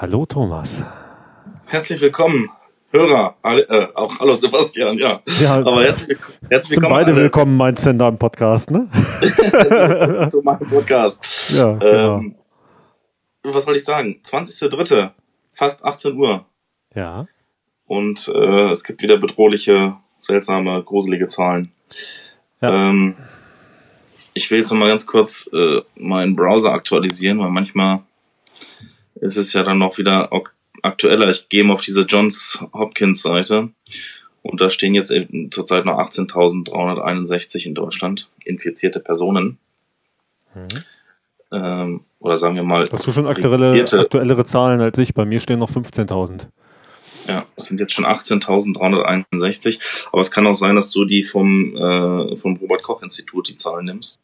Hallo Thomas. Herzlich willkommen, Hörer. Äh, auch hallo Sebastian, ja. ja Aber herzlich, herzlich willkommen. Sind beide alle. willkommen, meinst du denn da im Podcast, ne? Zu meinem Podcast. Ja, genau. Ähm, was wollte ich sagen? 20.03., fast 18 Uhr. Ja. Und äh, es gibt wieder bedrohliche, seltsame, gruselige Zahlen. Ja. Ähm, ich will jetzt noch mal ganz kurz äh, meinen Browser aktualisieren, weil manchmal ist es ja dann noch wieder aktueller. Ich gehe mal auf diese Johns Hopkins Seite und da stehen jetzt zurzeit noch 18.361 in Deutschland infizierte Personen. Mhm. Ähm, oder sagen wir mal. Hast du schon aktuelle, aktuellere Zahlen als ich? Bei mir stehen noch 15.000. Ja, es sind jetzt schon 18.361. Aber es kann auch sein, dass du die vom, äh, vom Robert Koch Institut die Zahlen nimmst.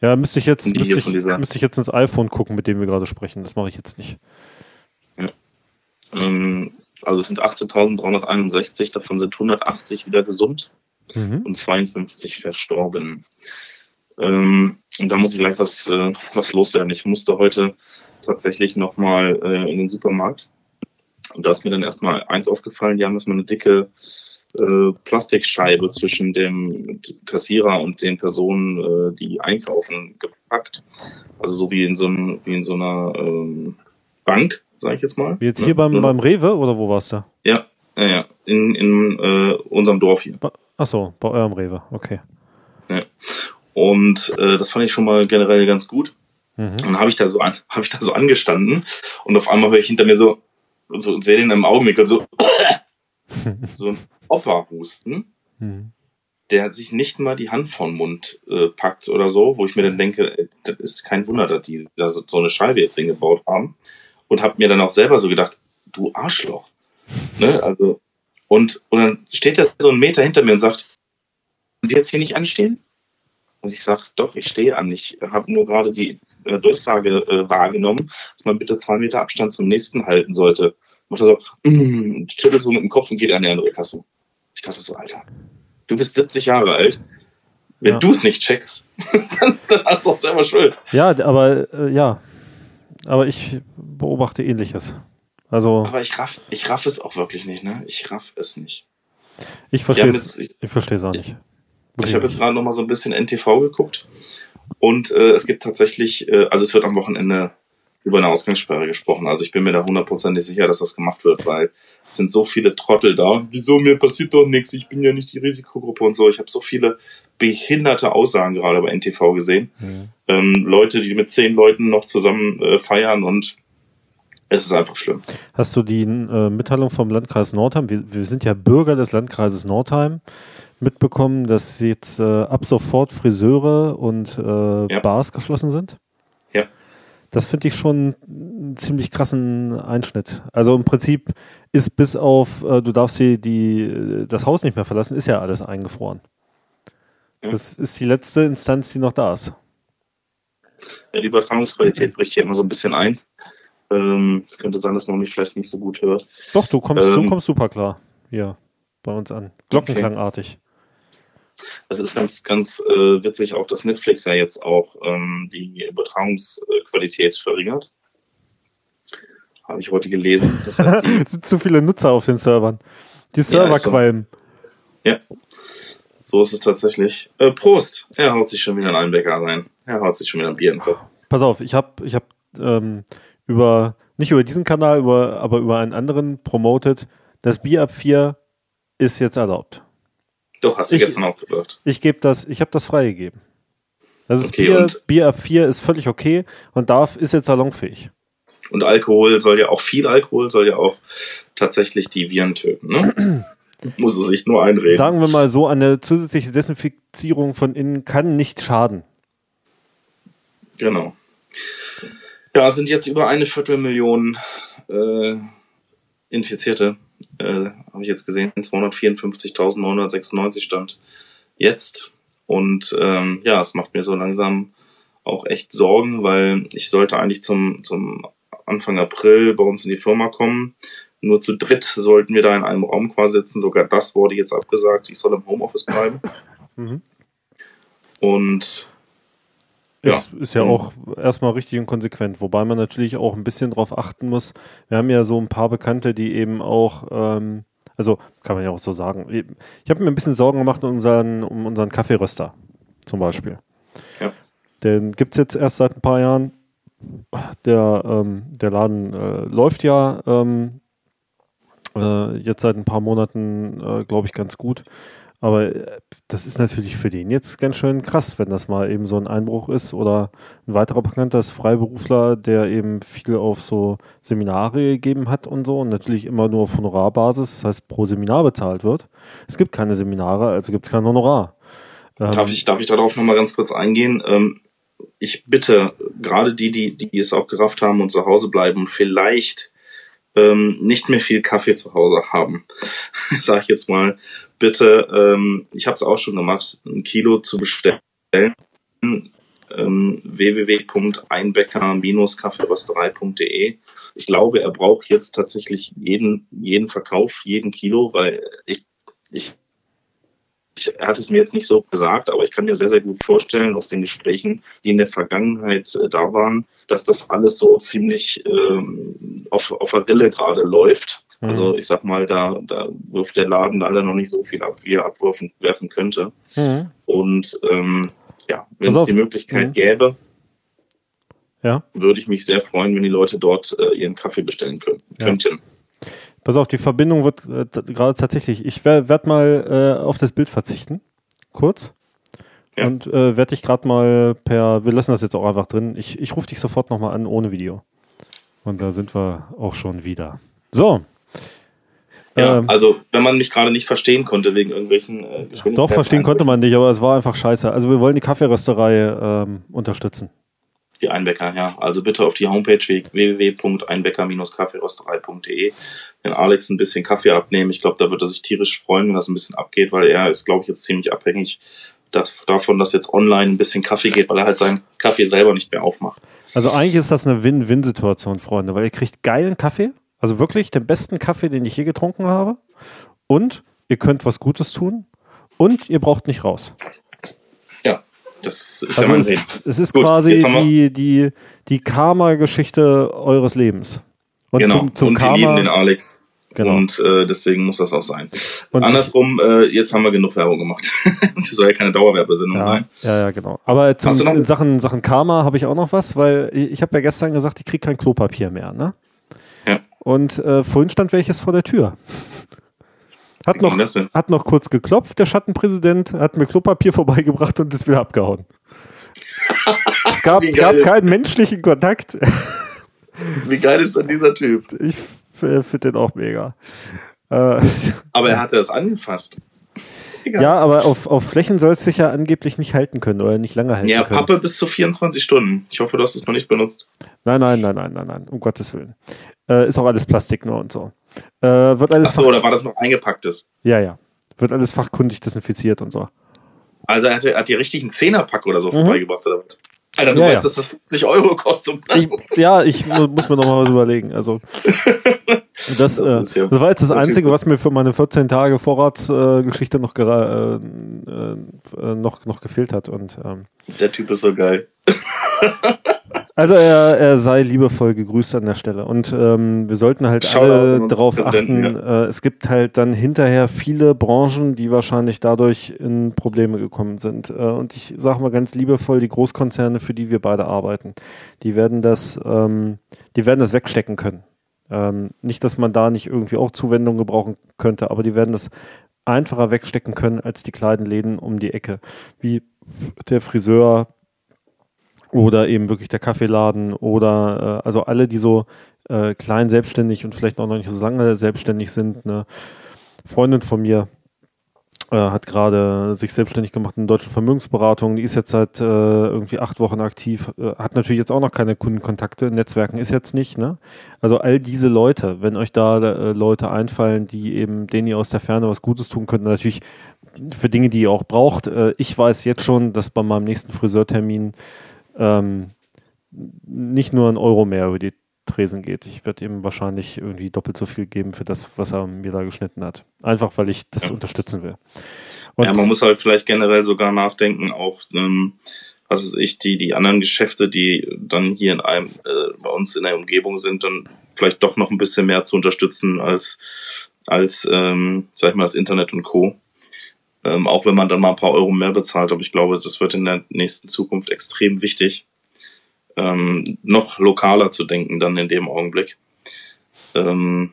Ja, müsste ich jetzt, müsste ich, müsste ich jetzt ins iPhone gucken, mit dem wir gerade sprechen. Das mache ich jetzt nicht. Ja. Ähm, also es sind 18.361, davon sind 180 wieder gesund mhm. und 52 verstorben. Ähm, und da muss ich gleich was, äh, was loswerden. Ich musste heute tatsächlich nochmal äh, in den Supermarkt. Und da ist mir dann erstmal eins aufgefallen, die haben erstmal eine dicke äh, Plastikscheibe zwischen dem Kassierer und den Personen, äh, die einkaufen, gepackt. Also so wie in so, wie in so einer ähm, Bank, sage ich jetzt mal. Wie jetzt hier ne? beim, beim Rewe oder wo warst du? Ja, ja, ja. In, in äh, unserem Dorf hier. Achso, bei eurem Rewe, okay. Ja. Und äh, das fand ich schon mal generell ganz gut. Mhm. Und dann habe ich da so an, habe ich da so angestanden und auf einmal höre ich hinter mir so, so sehe den im Augenblick und so so ein Opa-Husten, mhm. der sich nicht mal die Hand vom Mund äh, packt oder so, wo ich mir dann denke, äh, das ist kein Wunder, dass die da so eine Scheibe jetzt hingebaut haben. Und habe mir dann auch selber so gedacht, du Arschloch. ne? Also, und, und dann steht er so einen Meter hinter mir und sagt, Sie jetzt hier nicht anstehen? Und ich sage, doch, ich stehe an. Ich habe nur gerade die äh, Durchsage äh, wahrgenommen, dass man bitte zwei Meter Abstand zum nächsten halten sollte macht er so, mm, schüttelt so mit dem Kopf und geht an die andere Kasse. Ich dachte so, Alter, du bist 70 Jahre alt. Wenn ja. du es nicht checkst, dann, dann, hast du auch selber Schuld. Ja, aber äh, ja. Aber ich beobachte ähnliches. Also. Aber ich raff, ich raff es auch wirklich nicht, ne? Ich raff es nicht. Ich verstehe es. Ich, ich verstehe es auch nicht. Okay. Ich habe jetzt gerade noch mal so ein bisschen NTV geguckt und äh, es gibt tatsächlich, äh, also es wird am Wochenende über eine Ausgangssperre gesprochen. Also ich bin mir da hundertprozentig sicher, dass das gemacht wird, weil es sind so viele Trottel da. Wieso, mir passiert doch nichts, ich bin ja nicht die Risikogruppe und so. Ich habe so viele behinderte Aussagen gerade bei NTV gesehen. Mhm. Ähm, Leute, die mit zehn Leuten noch zusammen äh, feiern und es ist einfach schlimm. Hast du die äh, Mitteilung vom Landkreis Nordheim? Wir, wir, sind ja Bürger des Landkreises Nordheim mitbekommen, dass jetzt äh, ab sofort Friseure und äh, ja. Bars geschlossen sind? Das finde ich schon einen ziemlich krassen Einschnitt. Also im Prinzip ist bis auf, äh, du darfst hier die, das Haus nicht mehr verlassen, ist ja alles eingefroren. Ja. Das ist die letzte Instanz, die noch da ist. Ja, die Übertragungsqualität bricht hier immer so ein bisschen ein. Ähm, es könnte sein, dass man mich vielleicht nicht so gut hört. Doch, du kommst, ähm, du kommst super klar hier bei uns an. Glockenklangartig. Okay. Das ist ganz, ganz äh, witzig auch, dass Netflix ja jetzt auch ähm, die Übertragungsqualität verringert. Habe ich heute gelesen. Das heißt, es sind zu viele Nutzer auf den Servern. Die Server ja, qualmen. Ja, so ist es tatsächlich. Äh, Prost! Er haut sich schon wieder in einen Bäcker rein. Er haut sich schon wieder ein Bier in den Kopf. Pass auf, ich habe ich hab, ähm, über, nicht über diesen Kanal, über, aber über einen anderen promotet, das Bier ab 4 ist jetzt erlaubt. Doch, hast du ich, gestern auch gesagt. Ich gebe das, ich habe das freigegeben. Das ist okay, Bier, Bier ab 4 ist völlig okay und darf, ist jetzt salonfähig. Und Alkohol soll ja auch, viel Alkohol soll ja auch tatsächlich die Viren töten, ne? Muss es sich nur einreden. Sagen wir mal so, eine zusätzliche Desinfizierung von innen kann nicht schaden. Genau. Ja, sind jetzt über eine Viertelmillion äh, Infizierte äh, habe ich jetzt gesehen, 254.996 stand jetzt. Und ähm, ja, es macht mir so langsam auch echt Sorgen, weil ich sollte eigentlich zum, zum Anfang April bei uns in die Firma kommen. Nur zu dritt sollten wir da in einem Raum quasi sitzen. Sogar das wurde jetzt abgesagt. Ich soll im Homeoffice bleiben. Mhm. Und Ist ja, ist ja auch erstmal richtig und konsequent, wobei man natürlich auch ein bisschen darauf achten muss. Wir haben ja so ein paar Bekannte, die eben auch, ähm, also kann man ja auch so sagen. Ich habe mir ein bisschen Sorgen gemacht um unseren, um unseren Kaffeeröster zum Beispiel. Ja. Den gibt es jetzt erst seit ein paar Jahren. Der, ähm, der Laden äh, läuft ja ähm, äh, jetzt seit ein paar Monaten, äh, glaube ich, ganz gut. Aber äh, das ist natürlich für den jetzt ganz schön krass, wenn das mal eben so ein Einbruch ist. Oder ein weiterer Bekannter ist Freiberufler, der eben viel auf so Seminare gegeben hat und so und natürlich immer nur auf Honorarbasis, das heißt pro Seminar bezahlt wird. Es gibt keine Seminare, also gibt es kein Honorar. Ähm, darf, ich, darf ich darauf nochmal ganz kurz eingehen? Ähm, ich bitte, gerade die, die, die es auch gerafft haben und zu Hause bleiben, vielleicht ähm, nicht mehr viel Kaffee zu Hause haben. Sag ich jetzt mal, bitte, ähm, ich habe es auch schon gemacht, ein Kilo zu bestellen. Ähm, www.einbäcker-kaffeerösterei.de. Ich glaube, er braucht jetzt tatsächlich jeden, jeden Verkauf, jeden Kilo, weil ich, ich er hat es mir jetzt nicht so gesagt, aber ich kann mir sehr, sehr gut vorstellen aus den Gesprächen, die in der Vergangenheit äh, da waren, dass das alles so ziemlich ähm, auf, auf der Rille gerade läuft. Mhm. Also ich sag mal, da, da wirft der Laden leider noch nicht so viel ab, wie er abwerfen werfen könnte. Mhm. Und ähm, ja, wenn es die Möglichkeit mhm. gäbe, ja. würde ich mich sehr freuen, wenn die Leute dort äh, ihren Kaffee bestellen können, ja. könnten. Pass auf, die Verbindung wird äh, gerade tatsächlich. Ich werde mal äh, auf das Bild verzichten. Kurz. Ja. Und äh, werde dich gerade mal per. Wir lassen das jetzt auch einfach drin. Ich, ich rufe dich sofort nochmal an ohne Video. Und da sind wir auch schon wieder. So. Ja, ähm, also wenn man mich gerade nicht verstehen konnte wegen irgendwelchen äh, Doch, verstehen konnte man nicht, aber es war einfach scheiße. Also wir wollen die Kaffeerösterei ähm, unterstützen die Einbäcker, ja. Also bitte auf die Homepage www.einbäcker-kaffeerösterei.de den Alex ein bisschen Kaffee abnehmen. Ich glaube, da wird er sich tierisch freuen, wenn das ein bisschen abgeht, weil er ist, glaube ich, jetzt ziemlich abhängig davon, dass jetzt online ein bisschen Kaffee geht, weil er halt seinen Kaffee selber nicht mehr aufmacht. Also eigentlich ist das eine Win-Win-Situation, Freunde, weil ihr kriegt geilen Kaffee, also wirklich den besten Kaffee, den ich je getrunken habe und ihr könnt was Gutes tun und ihr braucht nicht raus. Das ist also ja mein es, es ist Gut, quasi die, die, die Karma-Geschichte eures Lebens. Und genau. zum, zum und Karma, wir lieben den Alex. Genau. Und äh, deswegen muss das auch sein. Und Andersrum, äh, jetzt haben wir genug Werbung gemacht. das soll ja keine Dauerwerbesendung ja, sein. Ja, ja, genau. Aber zum Sachen, Sachen Karma habe ich auch noch was, weil ich, ich habe ja gestern gesagt, ich kriege kein Klopapier mehr, ne? Ja. Und äh, vorhin stand welches vor der Tür. Hat noch, hat noch kurz geklopft, der Schattenpräsident, hat mir Klopapier vorbeigebracht und ist wieder abgehauen. es gab, gab keinen menschlichen Kontakt. Wie geil ist denn dieser Typ? Ich finde den auch mega. Äh, aber er hatte es angefasst. Egal. Ja, aber auf, auf Flächen soll es sich ja angeblich nicht halten können oder nicht lange halten ja, können. Ja, Pappe bis zu 24 Stunden. Ich hoffe, du hast es noch nicht benutzt. Nein, nein, nein, nein, nein, nein, um Gottes Willen. Äh, ist auch alles Plastik nur und so. Äh, wird alles Achso, oder war das noch eingepacktes? Ja, ja. Wird alles fachkundig desinfiziert und so. Also er hat, er hat die richtigen Zehnerpack oder so mhm. vorbeigebracht oder was? Alter, du ja, weißt, ja. dass das 50 Euro kostet. Ich, ja, ich muss mir noch mal was überlegen. Also das, das, äh, ja das war jetzt das Einzige, was mir für meine 14 Tage Vorratsgeschichte äh, noch, äh, äh, noch, noch gefehlt hat. Und, ähm, Der Typ ist so geil. Also er, er sei liebevoll gegrüßt an der Stelle. Und ähm, wir sollten halt Schau alle darauf achten, ja. äh, es gibt halt dann hinterher viele Branchen, die wahrscheinlich dadurch in Probleme gekommen sind. Äh, und ich sage mal ganz liebevoll, die Großkonzerne, für die wir beide arbeiten, die werden das, ähm, die werden das wegstecken können. Ähm, nicht, dass man da nicht irgendwie auch Zuwendung gebrauchen könnte, aber die werden das einfacher wegstecken können als die kleinen Läden um die Ecke. Wie der Friseur, oder eben wirklich der Kaffeeladen oder äh, also alle, die so äh, klein selbstständig und vielleicht auch noch nicht so lange selbstständig sind. Eine Freundin von mir äh, hat gerade sich selbstständig gemacht in deutschen Vermögensberatung. Die ist jetzt seit äh, irgendwie acht Wochen aktiv, äh, hat natürlich jetzt auch noch keine Kundenkontakte. Netzwerken ist jetzt nicht. Ne? Also all diese Leute, wenn euch da äh, Leute einfallen, die eben denen ihr aus der Ferne was Gutes tun könnt, natürlich für Dinge, die ihr auch braucht. ich weiß jetzt schon, dass bei meinem nächsten Friseurtermin ähm, nicht nur ein Euro mehr über die Tresen geht. Ich werde ihm wahrscheinlich irgendwie doppelt so viel geben für das, was er mir da geschnitten hat. Einfach, weil ich das ja. unterstützen will. Und ja, man muss halt vielleicht generell sogar nachdenken, auch, ähm, was weiß ich, die, die anderen Geschäfte, die dann hier in einem, äh, bei uns in der Umgebung sind, dann vielleicht doch noch ein bisschen mehr zu unterstützen als, als ähm, sag ich mal, das Internet und Co. Ähm, auch wenn man dann mal ein paar Euro mehr bezahlt, aber ich glaube, das wird in der nächsten Zukunft extrem wichtig, ähm, noch lokaler zu denken dann in dem Augenblick. Ähm,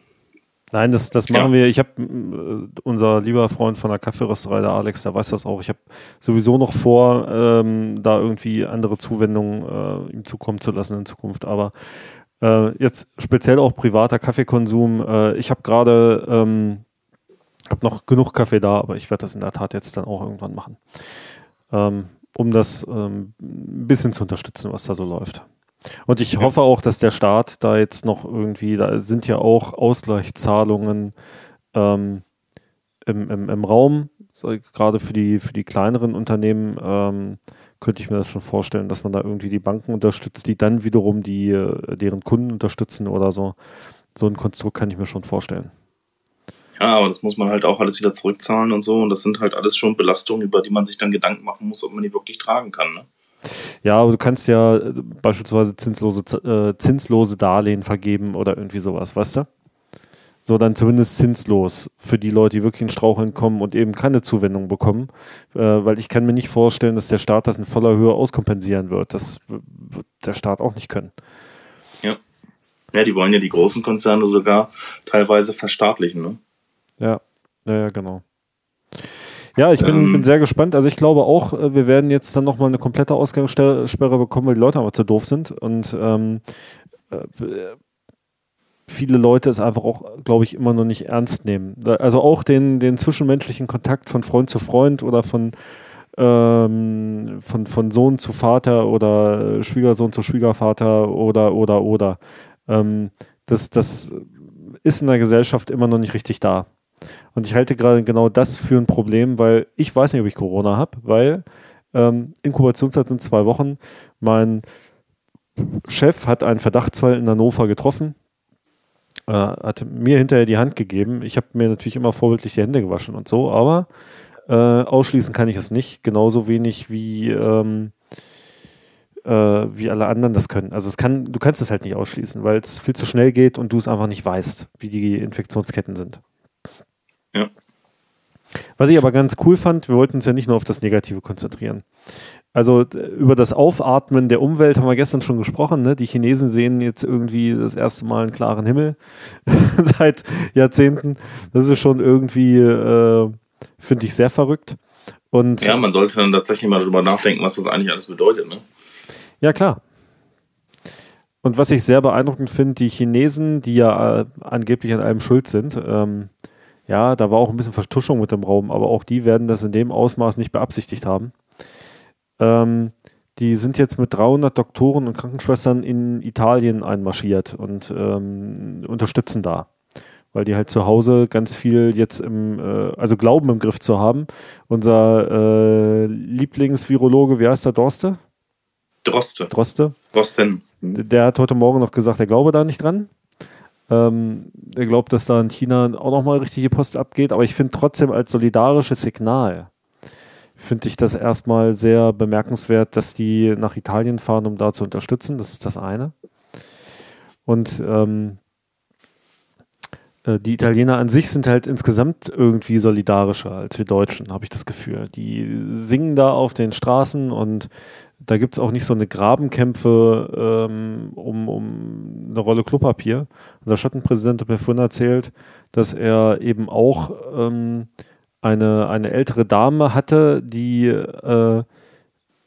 Nein, das, das machen ja. wir. Ich habe äh, unser lieber Freund von der Kaffeerösterei, der Alex, der weiß das auch. Ich habe sowieso noch vor, ähm, da irgendwie andere Zuwendungen äh, ihm zukommen zu lassen in Zukunft. Aber äh, jetzt speziell auch privater Kaffeekonsum. Äh, ich habe gerade ähm, hab noch genug Kaffee da, aber ich werde das in der Tat jetzt dann auch irgendwann machen, ähm, um das ähm, ein bisschen zu unterstützen, was da so läuft. Und ich hoffe auch, dass der Staat da jetzt noch irgendwie, da sind ja auch Ausgleichszahlungen ähm, im, im, im Raum, so, gerade für die, für die kleineren Unternehmen ähm, könnte ich mir das schon vorstellen, dass man da irgendwie die Banken unterstützt, die dann wiederum die, äh, deren Kunden unterstützen oder so. So ein Konstrukt kann ich mir schon vorstellen. Ja, aber das muss man halt auch alles wieder zurückzahlen und so. Und das sind halt alles schon Belastungen, über die man sich dann Gedanken machen muss, ob man die wirklich tragen kann. Ne? Ja, aber du kannst ja äh, beispielsweise zinslose, äh, zinslose Darlehen vergeben oder irgendwie sowas, weißt du? So dann zumindest zinslos für die Leute, die wirklich in Straucheln kommen und eben keine Zuwendung bekommen. Äh, weil ich kann mir nicht vorstellen, dass der Staat das in voller Höhe auskompensieren wird. Das wird der Staat auch nicht können. Ja. Ja, die wollen ja die großen Konzerne sogar teilweise verstaatlichen, ne? Ja, ja, ja genau. Ja, ich bin, ähm, bin sehr gespannt. Also ich glaube auch, äh, wir werden jetzt dann nochmal eine komplette Ausgangssperre bekommen, weil die Leute aber zu doof sind. Und ähm, äh, viele Leute es einfach auch, glaube ich, immer noch nicht ernst nehmen. Also auch den, den zwischenmenschlichen Kontakt von Freund zu Freund oder von, ähm, von, von Sohn zu Vater oder Schwiegersohn zu Schwiegervater oder, oder, oder. Ähm, das, das ist in der Gesellschaft immer noch nicht richtig da. Und ich halte gerade genau das für ein Problem, weil ich weiß nicht, ob ich Corona habe, weil ähm, Inkubationszeit sind zwei Wochen. Mein Chef hat einen Verdachtsfall in Hannover getroffen, äh, hat mir hinterher die Hand gegeben. Ich habe mir natürlich immer vorbildlich die Hände gewaschen und so, aber äh, ausschließen kann ich es nicht, genauso wenig wie, ähm, äh, wie alle anderen das können. Also es kann, du kannst es halt nicht ausschließen, weil es viel zu schnell geht und du es einfach nicht weißt, wie die Infektionsketten sind. Was ich aber ganz cool fand, wir wollten uns ja nicht nur auf das Negative konzentrieren. Also über das Aufatmen der Umwelt haben wir gestern schon gesprochen. Ne? Die Chinesen sehen jetzt irgendwie das erste Mal einen klaren Himmel seit Jahrzehnten. Das ist schon irgendwie, äh, finde ich, sehr verrückt. Und ja, man sollte dann tatsächlich mal darüber nachdenken, was das eigentlich alles bedeutet. Ne? Ja, klar. Und was ich sehr beeindruckend finde, die Chinesen, die ja äh, angeblich an allem schuld sind, ähm, ja, da war auch ein bisschen Vertuschung mit dem Raum, aber auch die werden das in dem Ausmaß nicht beabsichtigt haben. Ähm, die sind jetzt mit 300 Doktoren und Krankenschwestern in Italien einmarschiert und ähm, unterstützen da. Weil die halt zu Hause ganz viel jetzt im, äh, also glauben im Griff zu haben. Unser äh, Lieblingsvirologe, wie heißt der, Dorste? Droste. Droste. Drosten. Der hat heute Morgen noch gesagt, er glaube da nicht dran. Ähm, er glaubt, dass da in China auch nochmal richtige Post abgeht, aber ich finde trotzdem als solidarisches Signal, finde ich das erstmal sehr bemerkenswert, dass die nach Italien fahren, um da zu unterstützen. Das ist das eine. Und ähm, äh, die Italiener an sich sind halt insgesamt irgendwie solidarischer als wir Deutschen, habe ich das Gefühl. Die singen da auf den Straßen und da gibt es auch nicht so eine Grabenkämpfe ähm, um, um eine Rolle Klopapier. Unser Schattenpräsident hat mir vorhin erzählt, dass er eben auch ähm, eine, eine ältere Dame hatte, die äh,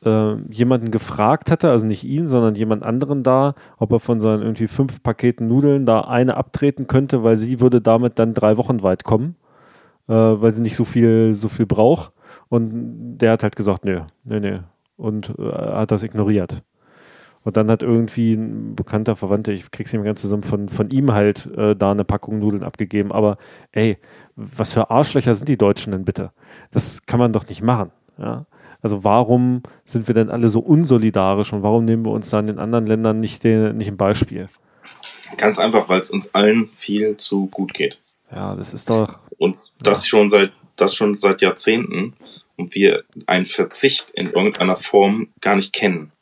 äh, jemanden gefragt hatte, also nicht ihn, sondern jemand anderen da, ob er von seinen irgendwie fünf Paketen Nudeln da eine abtreten könnte, weil sie würde damit dann drei Wochen weit kommen, äh, weil sie nicht so viel, so viel braucht. Und der hat halt gesagt, nö, nö, nö, und äh, hat das ignoriert. Und dann hat irgendwie ein bekannter Verwandter, ich krieg's nicht mehr ganz zusammen, von, von ihm halt äh, da eine Packung Nudeln abgegeben. Aber ey, was für Arschlöcher sind die Deutschen denn bitte? Das kann man doch nicht machen. Ja? Also warum sind wir denn alle so unsolidarisch und warum nehmen wir uns dann in anderen Ländern nicht, den, nicht ein Beispiel? Ganz einfach, weil es uns allen viel zu gut geht. Ja, das ist doch. Und das ja. schon seit das schon seit Jahrzehnten und wir einen Verzicht in irgendeiner Form gar nicht kennen.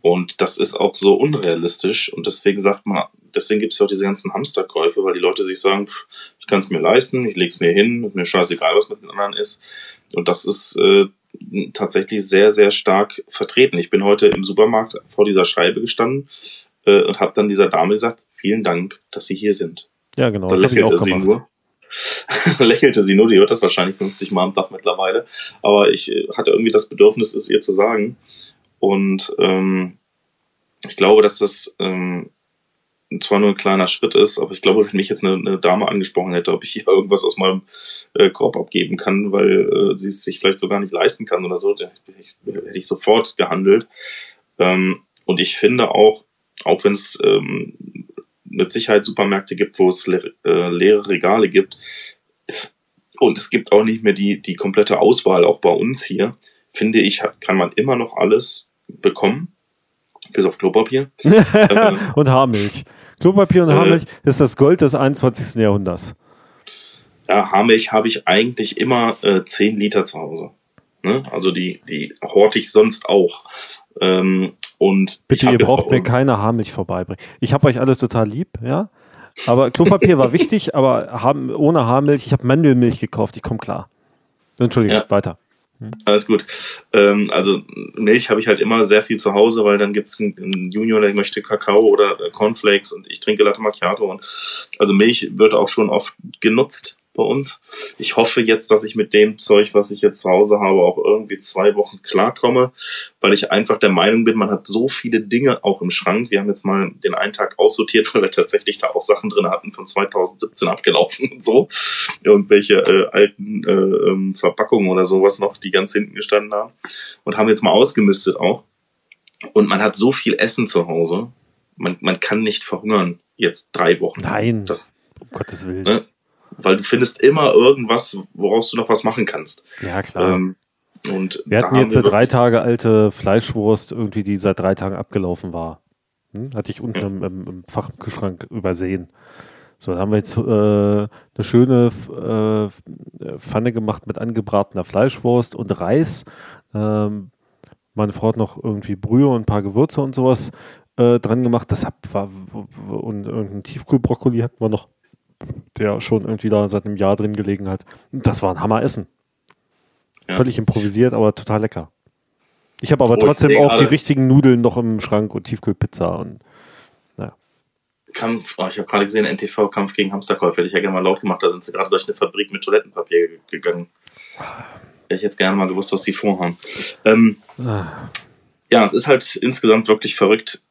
Und das ist auch so unrealistisch und deswegen sagt man, deswegen gibt es ja auch diese ganzen Hamsterkäufe, weil die Leute sich sagen, pff, ich kann es mir leisten, ich lege es mir hin, mir scheißegal, was mit den anderen ist. Und das ist äh, tatsächlich sehr, sehr stark vertreten. Ich bin heute im Supermarkt vor dieser Scheibe gestanden äh, und habe dann dieser Dame gesagt, vielen Dank, dass Sie hier sind. Ja, genau. Da das lächelte sie nur. lächelte sie nur, die hört das wahrscheinlich 50 Mal am Tag mittlerweile. Aber ich äh, hatte irgendwie das Bedürfnis, es ihr zu sagen. Und ähm, ich glaube, dass das ähm, zwar nur ein kleiner Schritt ist, aber ich glaube, wenn mich jetzt eine, eine Dame angesprochen hätte, ob ich hier irgendwas aus meinem äh, Korb abgeben kann, weil äh, sie es sich vielleicht so gar nicht leisten kann oder so, da hätte ich, hätte ich sofort gehandelt. Ähm, und ich finde auch, auch wenn es ähm, mit Sicherheit Supermärkte gibt, wo es le äh, leere Regale gibt, und es gibt auch nicht mehr die, die komplette Auswahl, auch bei uns hier, finde ich, hat, kann man immer noch alles bekommen, bis auf Klopapier. Äh, und Haarmilch. Klopapier und Äh. Haarmilch ist das Gold des 21. Jahrhunderts. Ja, Haarmilch habe ich eigentlich immer äh, 10 Liter zu Hause. Ne? Also die, die horte ich sonst auch. Ähm, und Bitte, ihr braucht auch mir keine Haarmilch vorbeibringen. Ich habe euch alle total lieb, ja. Aber Klopapier war wichtig, aber haben, ohne Haarmilch, ich habe Mandelmilch gekauft, ich komme klar. Entschuldigung, Ja. weiter. Alles gut. Ähm, also Milch habe ich halt immer sehr viel zu Hause, weil dann gibt's einen, einen Junior, der möchte Kakao oder äh, Cornflakes und ich trinke Latte Macchiato. Und also Milch wird auch schon oft genutzt bei uns. Ich hoffe jetzt, dass ich mit dem Zeug, was ich jetzt zu Hause habe, auch irgendwie zwei Wochen klarkomme, weil ich einfach der Meinung bin, man hat so viele Dinge auch im Schrank. Wir haben jetzt mal den einen Tag aussortiert, weil wir tatsächlich da auch Sachen drin hatten von 2017 abgelaufen und so. Irgendwelche äh, alten äh, ähm, Verpackungen oder sowas noch, die ganz hinten gestanden haben. Und haben jetzt mal ausgemistet auch. Und man hat so viel Essen zu Hause. Man, man kann nicht verhungern jetzt drei Wochen. Nein, Das, um Gottes Willen. ne? Weil du findest immer irgendwas, woraus du noch was machen kannst. Ja, klar. Ähm, und wir hatten jetzt eine wir drei Tage alte Fleischwurst, irgendwie, die seit drei Tagen abgelaufen war. Hm? Hatte ich unten Ja. im, im, im Fach im Kühlschrank übersehen. So, da haben wir jetzt äh, eine schöne äh, Pfanne gemacht mit angebratener Fleischwurst und Reis. Ähm, meine Frau hat noch irgendwie Brühe und ein paar Gewürze und sowas äh, dran gemacht. Das hab, war und irgendein Tiefkühlbrokkoli hatten wir noch, der schon irgendwie da seit einem Jahr drin gelegen hat. Das war ein Hammeressen. Ja. Völlig improvisiert, aber total lecker. Ich habe aber Oh, trotzdem auch die richtigen Nudeln noch im Schrank und Tiefkühlpizza und Kampf, oh, ich habe gerade gesehen, NTV Kampf gegen Hamsterkäufe, hätte ich ja gerne mal laut gemacht, da sind sie gerade durch eine Fabrik mit Toilettenpapier ge- gegangen. Hätte ich jetzt gerne mal gewusst, was sie vorhaben. Ähm, Ah. ja, es ist halt insgesamt wirklich verrückt,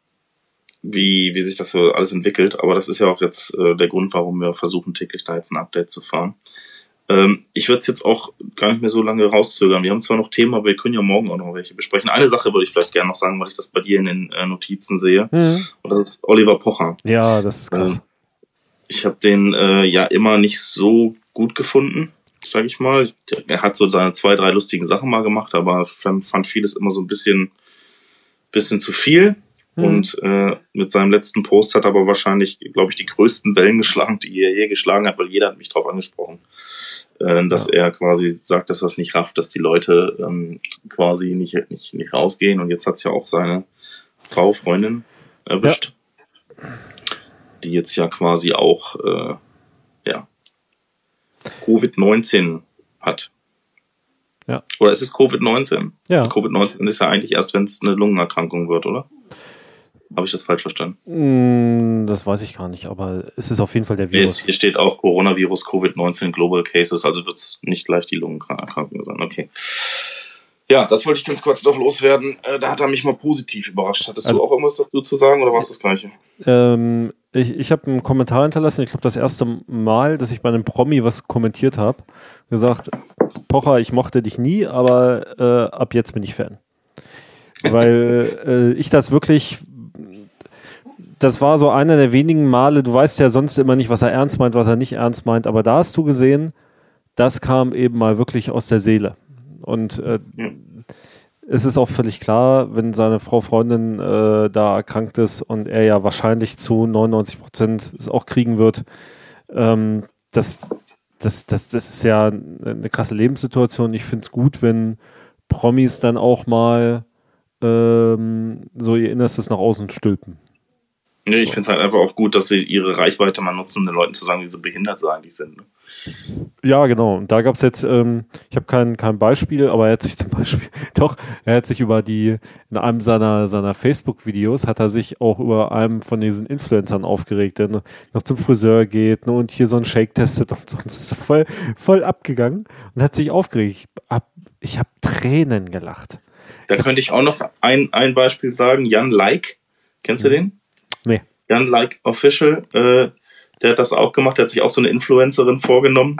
wie, wie sich das so alles entwickelt, aber das ist ja auch jetzt äh, der Grund, warum wir versuchen, täglich da jetzt ein Update zu fahren. Ähm, ich würde es jetzt auch gar nicht mehr so lange rauszögern. Wir haben zwar noch Themen, aber wir können ja morgen auch noch welche besprechen. Eine Sache würde ich vielleicht gerne noch sagen, weil ich das bei dir in den äh, Notizen sehe. Und das ist Oliver Pocher. Ja, das ist krass. Ähm, Ich habe den äh, ja immer nicht so gut gefunden, sage ich mal. Er hat so seine zwei, drei lustigen Sachen mal gemacht, aber fand vieles immer so ein bisschen, bisschen zu viel. Mhm. Und äh, mit seinem letzten Post hat er aber wahrscheinlich, glaube ich, die größten Wellen geschlagen, die er je geschlagen hat, weil jeder hat mich drauf angesprochen, äh, dass er quasi sagt, dass das nicht rafft, dass die Leute ähm, quasi nicht, nicht, nicht rausgehen. Und jetzt hat's ja auch seine Frau, Freundin erwischt die jetzt ja quasi auch äh, ja, Covid-19 hat. Ja. Oder ist es Covid-19? Ja. Covid-19 ist ja eigentlich erst, wenn es eine Lungenerkrankung wird, oder? Habe ich das falsch verstanden? Mm, Das weiß ich gar nicht, aber es ist auf jeden Fall der Nee, Virus. hier steht auch Coronavirus Covid-19 Global Cases, also wird es nicht gleich die Lungenerkrankung sein. Okay. Ja, das wollte ich ganz kurz noch loswerden. Äh, da hat er mich mal positiv überrascht. Hattest Also- du auch irgendwas dazu zu sagen oder war es das Gleiche? Ähm, ich ich habe einen Kommentar hinterlassen, ich glaube das erste Mal, dass ich bei einem Promi was kommentiert habe, gesagt, Pocher, ich mochte dich nie, aber äh, ab jetzt bin ich Fan. Weil äh, ich das wirklich, das war so einer der wenigen Male, du weißt ja sonst immer nicht, was er ernst meint, was er nicht ernst meint, aber da hast du gesehen, das kam eben mal wirklich aus der Seele. Und äh, Ja. es ist auch völlig klar, wenn seine Frau Freundin äh, da erkrankt ist und er ja wahrscheinlich zu 99 Prozent es auch kriegen wird, ähm, dass das, das, das ist ja eine krasse Lebenssituation. Ich finde es gut, wenn Promis dann auch mal ähm, so ihr Innerstes nach außen stülpen. Nee, ich so. finde es halt einfach auch gut, dass sie ihre Reichweite mal nutzen, um den Leuten zu sagen, wie sie behindert sie eigentlich sind. Ne? Ja, genau. Und da gab es jetzt, ähm, ich habe kein, kein Beispiel, aber er hat sich zum Beispiel, doch, er hat sich über die, in einem seiner, seiner Facebook-Videos hat er sich auch über einem von diesen Influencern aufgeregt, der noch zum Friseur geht ne, und hier so einen Shake testet und so. Und das ist voll, voll abgegangen und hat sich aufgeregt. Ich habe ich hab Tränen gelacht. Da könnte ich auch noch ein, ein Beispiel sagen. Jan Like, kennst du den? Nee. Jan Like Official, äh, der hat das auch gemacht, der hat sich auch so eine Influencerin vorgenommen,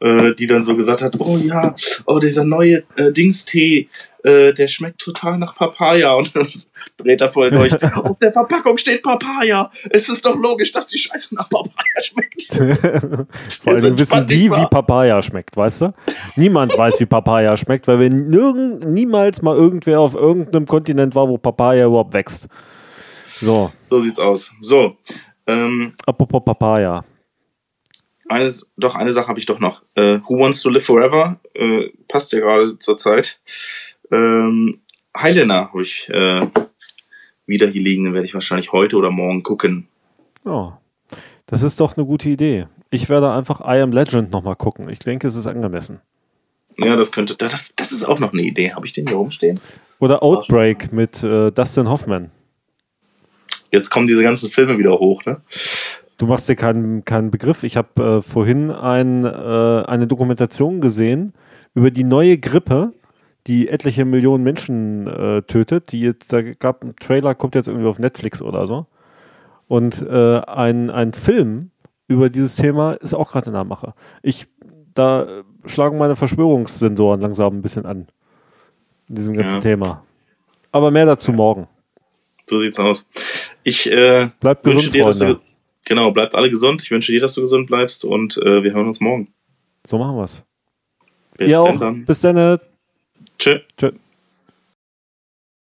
äh, die dann so gesagt hat, oh ja, oh, dieser neue äh, Dingstee, äh, der schmeckt total nach Papaya und dann dreht er voll durch. Auf der Verpackung steht Papaya. Es ist doch logisch, dass die Scheiße nach Papaya schmeckt. Vor allem wissen die, wie Papaya schmeckt, weißt du? Niemand weiß, wie Papaya schmeckt, weil wir nirgend, niemals mal irgendwer auf irgendeinem Kontinent war, wo Papaya überhaupt wächst. So. So sieht's aus. So. Ähm, Apropos Papaya. Eines, doch, eine Sache habe ich doch noch. Äh, Who Wants to Live Forever? Äh, passt ja gerade zur Zeit. Ähm, Highlander habe ich äh, wieder hier liegen. Den werde ich wahrscheinlich heute oder morgen gucken. Oh, das ist doch eine gute Idee. Ich werde einfach I Am Legend nochmal gucken. Ich denke, es ist angemessen. Ja, das könnte, das, das ist auch noch eine Idee. Habe ich den hier rumstehen? Oder Outbreak mit äh, Dustin Hoffman. Jetzt kommen diese ganzen Filme wieder hoch, ne? Du machst dir keinen, keinen Begriff. Ich habe äh, vorhin ein, äh, eine Dokumentation gesehen über die neue Grippe, die etliche Millionen Menschen äh, tötet. Die jetzt, da gab ein Trailer, kommt jetzt irgendwie auf Netflix oder so. Und äh, ein, ein Film über dieses Thema ist auch gerade in der Mache. Ich, da schlagen meine Verschwörungssensoren langsam ein bisschen an. In diesem ganzen ja. Thema. Aber mehr dazu morgen. So sieht's aus. Ich äh, Bleibt wünsche gesund, dir, dass du, genau, bleibt alle gesund. Ich wünsche dir, dass du gesund bleibst und äh, wir hören uns morgen. So machen wir's. Bis Ihr auch. Dann. Bis dann. Tschö. Tschö.